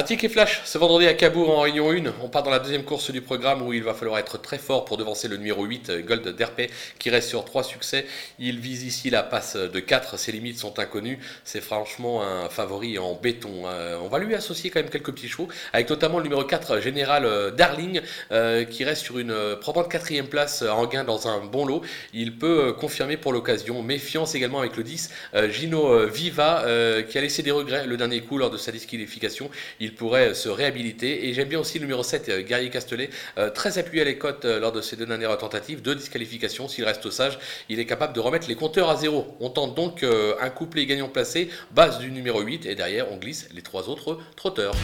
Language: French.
Un ticket flash ce vendredi à Cabourg en Réunion 1. On part dans la deuxième course du programme où il va falloir être très fort pour devancer le numéro 8, Gold Derpé, qui reste sur trois succès. Il vise ici la passe de 4. Ses limites sont inconnues. C'est franchement un favori en béton. Euh, on va lui associer quand même quelques petits chevaux, avec notamment le numéro 4, Général euh, Darling, euh, qui reste sur une probante quatrième place en gain dans un bon lot. Il peut confirmer pour l'occasion. Méfiance également avec le 10, Gino Viva, qui a laissé des regrets le dernier coup lors de sa disqualification il pourrait se réhabiliter. Et j'aime bien aussi le numéro 7, euh, Guerrier Castelet, euh, très appuyé à euh, lors de ses deux dernières tentatives, de disqualification. S'il reste sage, il est capable de remettre les compteurs à zéro. On tente donc un couplet gagnant placé, base du numéro 8, et derrière on glisse les trois autres trotteurs.